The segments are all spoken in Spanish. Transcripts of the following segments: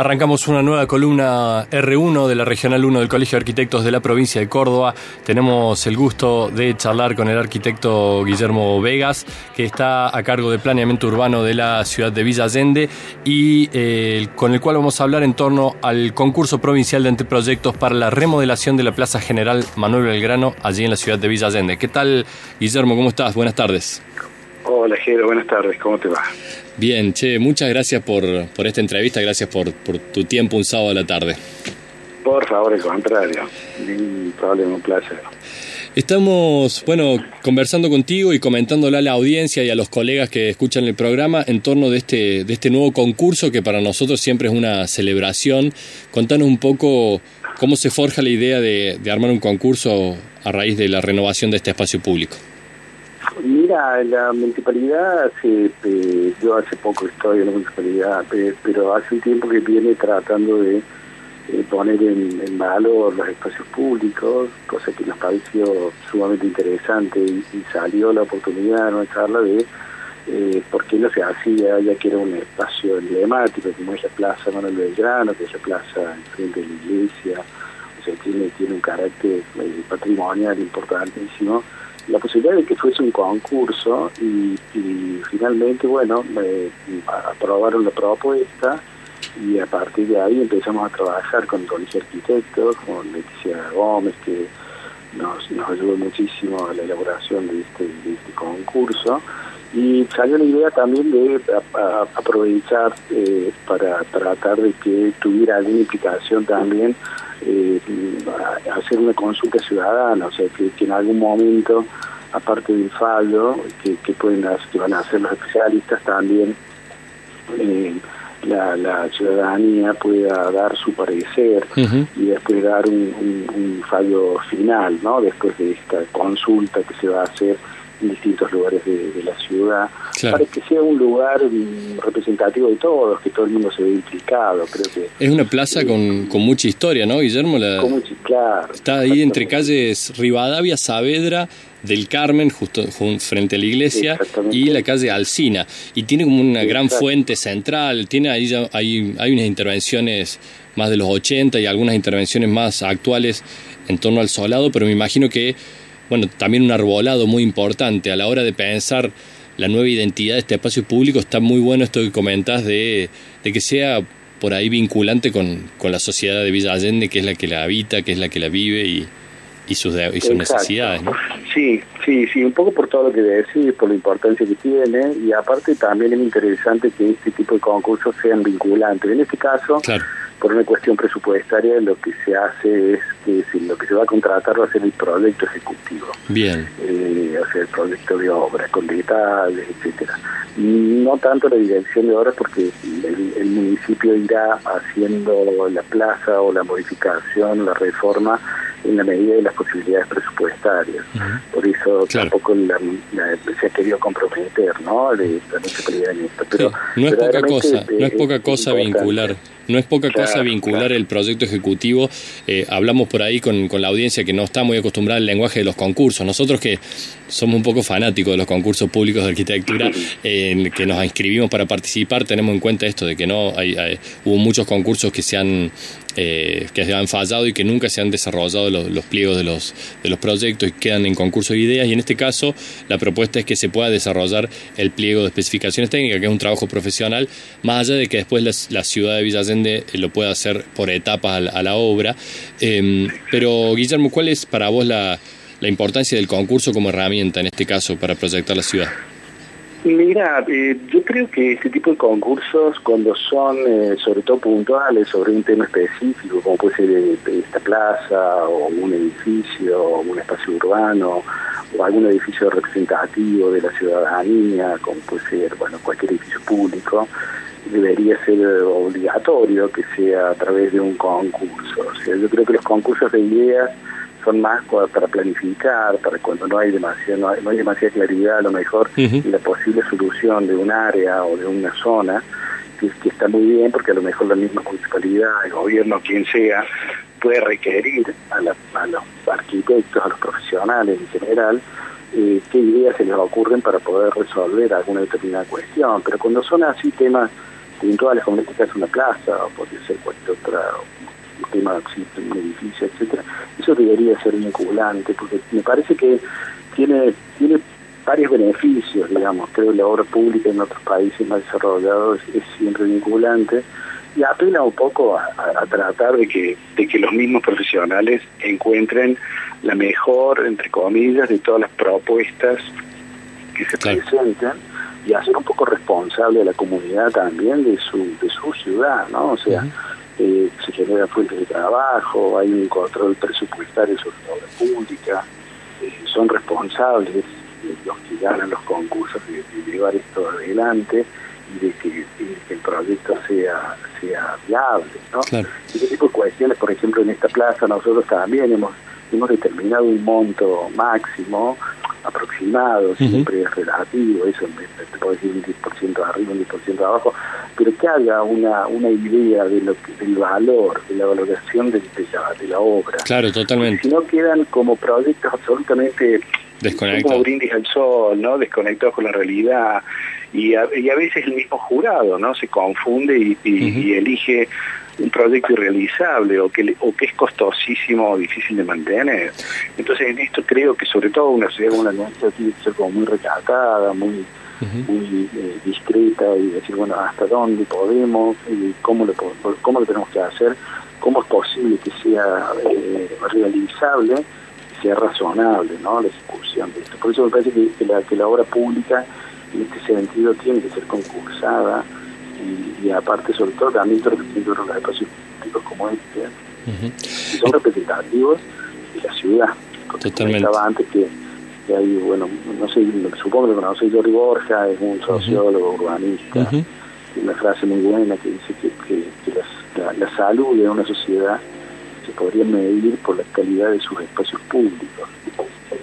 Arrancamos una nueva columna R1 de la Regional 1 del Colegio de Arquitectos de la provincia de Córdoba. Tenemos el gusto de charlar con el arquitecto Guillermo Vegas, que está a cargo de planeamiento urbano de la ciudad de Villa Allende y eh, con el cual vamos a hablar en torno al concurso provincial de anteproyectos para la remodelación de la Plaza General Manuel Belgrano, allí en la ciudad de Villa Allende. ¿Qué tal, Guillermo? ¿Cómo estás? Buenas tardes. Hola, Jero, buenas tardes, ¿cómo te va? Bien, che, muchas gracias por, por esta entrevista, gracias por, por tu tiempo un sábado a la tarde. Por favor, al contrario, problema, un placer. Estamos, bueno, conversando contigo y comentándole a la audiencia y a los colegas que escuchan el programa en torno de este, de este nuevo concurso que para nosotros siempre es una celebración. Contanos un poco cómo se forja la idea de, de armar un concurso a raíz de la renovación de este espacio público. La municipalidad, yo hace poco estoy en la municipalidad, pero hace un tiempo que viene tratando de eh, poner en, valor los espacios públicos, cosa que nos pareció sumamente interesante y, salió la oportunidad en una charla de eh, por qué no se hacía, ya que era un espacio emblemático, como es la Plaza Manuel Belgrano, que es la plaza enfrente de la iglesia, o sea, tiene, tiene un carácter eh, patrimonial importantísimo la posibilidad de que fuese un concurso y, finalmente, bueno, aprobaron la propuesta y a partir de ahí empezamos a trabajar con el Colegio de Arquitectos, con Leticia Gómez, que nos, ayudó muchísimo a la elaboración de este, este concurso. Y salió la idea también de aprovechar eh, para tratar de que tuviera alguna implicación también eh, hacer una consulta ciudadana, o sea, que, en algún momento, aparte del fallo, que, que, pueden que van a hacer los especialistas también, eh, la, ciudadanía pueda dar su parecer y después dar un, un, fallo final, ¿no? Después de esta consulta que se va a hacer en distintos lugares de, la ciudad, para que sea un lugar representativo de todos, que todo el mundo se vea implicado. Creo que es una plaza con, con, mucha historia, ¿no, Guillermo? La, claro, está ahí entre calles Rivadavia, Saavedra, del Carmen, justo frente a la iglesia, y la calle Alcina. Y tiene como una gran fuente central, tiene ahí hay, hay unas intervenciones más de los 80 y algunas intervenciones más actuales en torno al solado, pero me imagino que bueno, también un arbolado muy importante a la hora de pensar la nueva identidad de este espacio público. Está muy bueno esto que comentás de, que sea por ahí vinculante con, con, la sociedad de Villa Allende, que es la que la habita, que es la que la vive y, y sus, y sus necesidades. ¿no? Sí, sí, sí, un poco por todo lo que decís, por la importancia que tiene y aparte también es interesante que este tipo de concursos sean vinculantes. En este caso, claro por una cuestión presupuestaria lo que se hace es que si lo que se va a contratar va a ser el proyecto ejecutivo. Bien. Eh, o sea, el proyecto de obras con detalles, etcétera. No tanto la dirección de obras porque el, municipio irá haciendo la plaza o la modificación, la reforma en la medida de las posibilidades presupuestarias. Por eso tampoco la, se ha querido comprometer, ¿no? De la municipalidad. Pero, no es poca cosa, no es poca cosa vincular no es poca cosa vincular el proyecto ejecutivo. Eh, hablamos por ahí con, con, la audiencia que no está muy acostumbrada al lenguaje de los concursos. Nosotros que somos un poco fanáticos de los concursos públicos de arquitectura, en que nos inscribimos para participar, tenemos en cuenta esto de que no hay, hubo muchos concursos que se han eh, que han fallado y que nunca se han desarrollado los, pliegos de los, de los proyectos y quedan en concurso de ideas. Y en este caso, la propuesta es que se pueda desarrollar el pliego de especificaciones técnicas, que es un trabajo profesional, más allá de que después la, ciudad de Villa Allende lo pueda hacer por etapas a la, obra. Em, pero, Guillermo, ¿cuál es para vos la la importancia del concurso como herramienta en este caso para proyectar la ciudad? Mira, eh, yo creo que este tipo de concursos, cuando son eh, sobre todo puntuales sobre un tema específico, como puede ser eh, esta plaza o un edificio o un espacio urbano o algún edificio representativo de la ciudadanía, como puede ser bueno cualquier edificio público, debería ser obligatorio que sea a través de un concurso. O sea, yo creo que los concursos de ideas son más para planificar, para cuando no hay demasiada, no hay, demasiada claridad a lo mejor la posible solución de un área o de una zona, que, que, está muy bien porque a lo mejor la misma municipalidad, el gobierno, quien sea, puede requerir a, los arquitectos, a los profesionales en general, eh, qué ideas se les ocurren para poder resolver alguna determinada cuestión. Pero cuando son así temas en este caso una plaza, o podría ser cualquier otra un tema, un edificio, etcétera, eso debería ser vinculante, porque me parece que tiene, tiene varios beneficios, digamos, creo que la obra pública en otros países más desarrollados es, siempre vinculante y apela un poco a, tratar de que, de que los mismos profesionales encuentren la mejor, entre comillas, de todas las propuestas que se presenten y hacer un poco responsable a la comunidad también de su, de su ciudad, ¿no? O sea, eh, se generan fuentes de trabajo, hay un control presupuestario sobre la obra pública, eh, son responsables los que ganan los concursos de, llevar esto adelante y de que, el proyecto sea sea viable, ¿no? Y ese tipo de cuestiones, por ejemplo, en esta plaza nosotros también hemos hemos determinado un monto máximo aproximado, siempre es relativo, eso te puedo decir un 10% arriba, un 10% abajo, pero que haga una, una idea de lo del valor, de la valoración de, la, obra. Claro, totalmente. si no quedan como proyectos absolutamente desconectados. Como brindis al sol, ¿no? Desconectados con la realidad. Y a, y a veces el mismo jurado, ¿no? Se confunde y elige un proyecto irrealizable o que, o que es costosísimo o difícil de mantener. Entonces en esto creo que sobre todo una sociedad como la nuestra tiene que ser como muy recatada, muy muy eh, discreta y decir, bueno, hasta dónde podemos, y cómo lo, cómo lo tenemos que hacer, cómo es posible que sea eh, realizable, que sea razonable ¿no? la ejecución de esto. Por eso me parece que, la, que la obra pública en este sentido tiene que ser concursada y, aparte sobre todo también los espacios públicos como este, son representativos de la ciudad. Totalmente. antes que, que, hay, bueno, no sé, supongo que lo conocéis, Jordi Borja, es un sociólogo, urbanista, tiene una frase muy buena que dice que, que, la, salud de una sociedad se podría medir por la calidad de sus espacios públicos.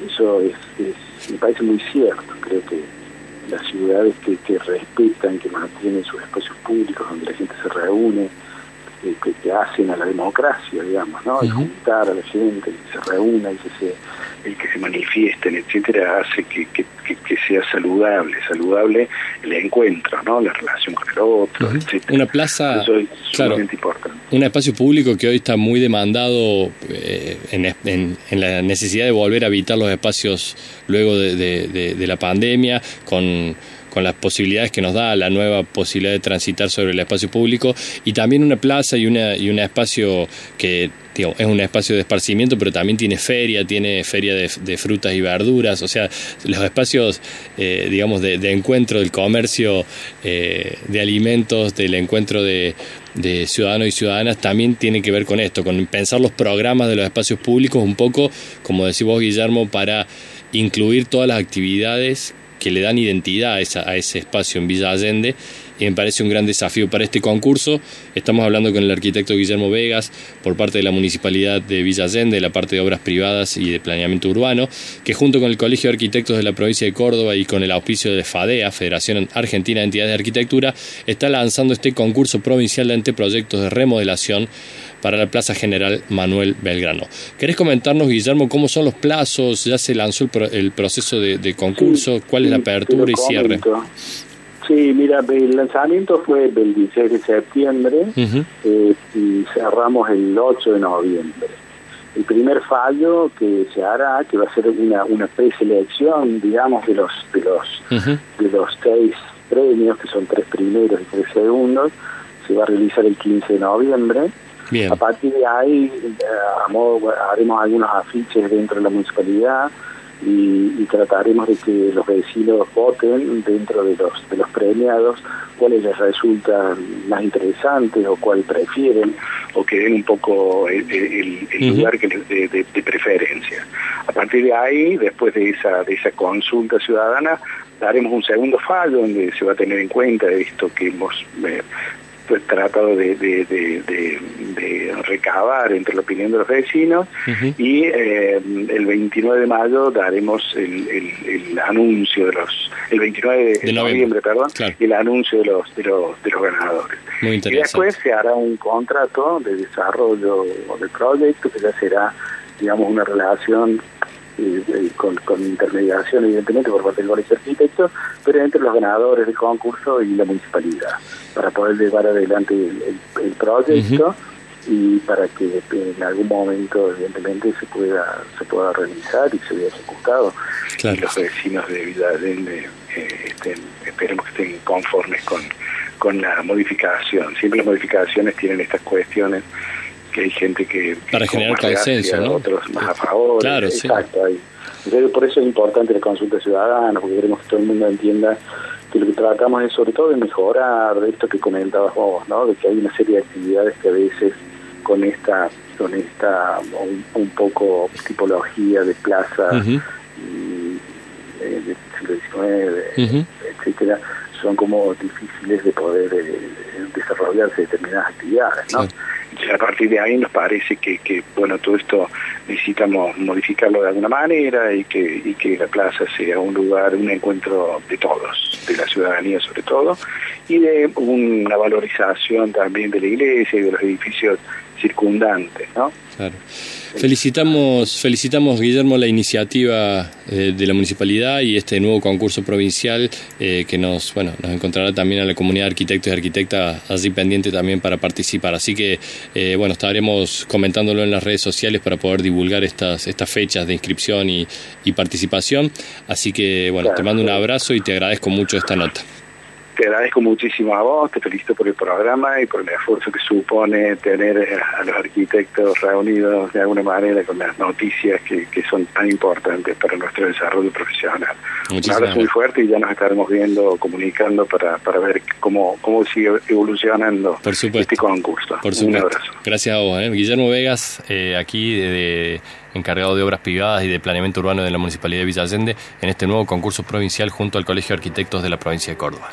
Eso es, es me parece muy cierto, creo que ciudades que, que respetan, que mantienen sus espacios públicos donde la gente se reúne, que, que, hacen a la democracia, digamos, ¿no? El juntar a la gente, que se reúna, y que se, el que se manifiesten, etcétera, hace que, que, sea saludable, saludable el encuentro, ¿no? La relación con el otro, etcétera. Una plaza, claro, importante. un espacio público que hoy está muy demandado eh, en, en, en, la necesidad de volver a habitar los espacios luego de, de, de la pandemia, con con las posibilidades que nos da la nueva posibilidad de transitar sobre el espacio público y también una plaza y una y un espacio que es un espacio de esparcimiento, pero también tiene feria, tiene feria de, frutas y verduras, o sea, los espacios, eh, digamos, de, encuentro del comercio eh, de alimentos, del encuentro de, de ciudadanos y ciudadanas, también tiene que ver con esto, con pensar los programas de los espacios públicos un poco, como decís vos, Guillermo, para incluir todas las actividades que le dan identidad a, ese espacio en Villa Allende y me parece un gran desafío para este concurso. Estamos hablando con el arquitecto Guillermo Vegas por parte de la Municipalidad de Villa Allende, la parte de obras privadas y de planeamiento urbano, que junto con el Colegio de Arquitectos de la provincia de Córdoba y con el auspicio de FADEA, Federación Argentina de Entidades de Arquitectura, está lanzando este concurso provincial de anteproyectos de remodelación para la Plaza General Manuel Belgrano. ¿Querés comentarnos, Guillermo, cómo son los plazos? ¿Ya se lanzó el, proceso de, concurso? ¿Cuál es la apertura y cierre? Sí, mira, el lanzamiento fue el 16 de septiembre eh, y cerramos el 8 de noviembre. El primer fallo que se hará, que va a ser una, una preselección, digamos, de los de los de los seis premios, que son tres primeros y tres segundos, se va a realizar el 15 de noviembre. A partir de ahí eh, haremos algunos afiches dentro de la municipalidad, y, trataremos de que los vecinos voten dentro de los de los premiados cuáles les resultan más interesantes o cuál prefieren o que den un poco el, lugar que de, de, preferencia. A partir de ahí, después de esa de esa consulta ciudadana, daremos un segundo fallo donde se va a tener en cuenta esto que hemos eh, pues, tratado de, de, de, recabar entre la opinión de los vecinos y eh, el 29 de mayo daremos el, el, anuncio de los el 29 de, noviembre, perdón el anuncio de los de los, de los ganadores. Y después se hará un contrato de desarrollo del proyecto que ya será digamos una relación eh, con, intermediación evidentemente por parte del Colegio de Arquitectos, pero entre los ganadores del concurso y la municipalidad, para poder llevar adelante el, proyecto y para que en algún momento evidentemente se pueda se pueda realizar y se vea ejecutado. Y los vecinos de Villa eh, estén, esperemos que estén conformes con, con la modificación. Siempre las modificaciones tienen estas cuestiones que hay gente que... Para generar consenso, ¿no? Otros más a favor. Claro, Exacto. por eso es importante la consulta ciudadana, porque queremos que todo el mundo entienda que lo que tratamos es sobre todo de mejorar esto que comentabas vos, ¿no? De que hay una serie de actividades que a veces con esta con esta un, poco tipología de plaza y, eh, del siglo XIX, etcétera, son como difíciles de poder eh, desarrollarse determinadas actividades, ¿no? A partir de ahí nos parece que, bueno todo esto necesitamos modificarlo de alguna manera y que la plaza sea un lugar, un encuentro de todos, de la ciudadanía sobre todo, y de una valorización también de la iglesia y de los edificios circundantes, ¿no? Claro. Felicitamos, felicitamos Guillermo la iniciativa eh, de la municipalidad y este nuevo concurso provincial eh, que nos, bueno, nos encontrará también a la comunidad de arquitectos y arquitectas así pendiente también para participar. Así que, eh, bueno, estaremos comentándolo en las redes sociales para poder divulgar estas, estas fechas de inscripción y, participación. Así que, bueno, te mando un abrazo y te agradezco mucho esta nota. Te agradezco muchísimo a vos, te felicito por el programa y por el esfuerzo que supone tener a los arquitectos reunidos de alguna manera con las noticias que, son tan importantes para nuestro desarrollo profesional. un abrazo muy fuerte y ya nos estaremos viendo, comunicando para, para ver cómo, cómo sigue evolucionando este concurso. Por Un abrazo. Gracias a vos. ¿eh? Guillermo Vegas, eh, aquí de, encargado de obras privadas y de planeamiento urbano de la Municipalidad de Villa Allende, en este nuevo concurso provincial junto al Colegio de Arquitectos de la provincia de Córdoba.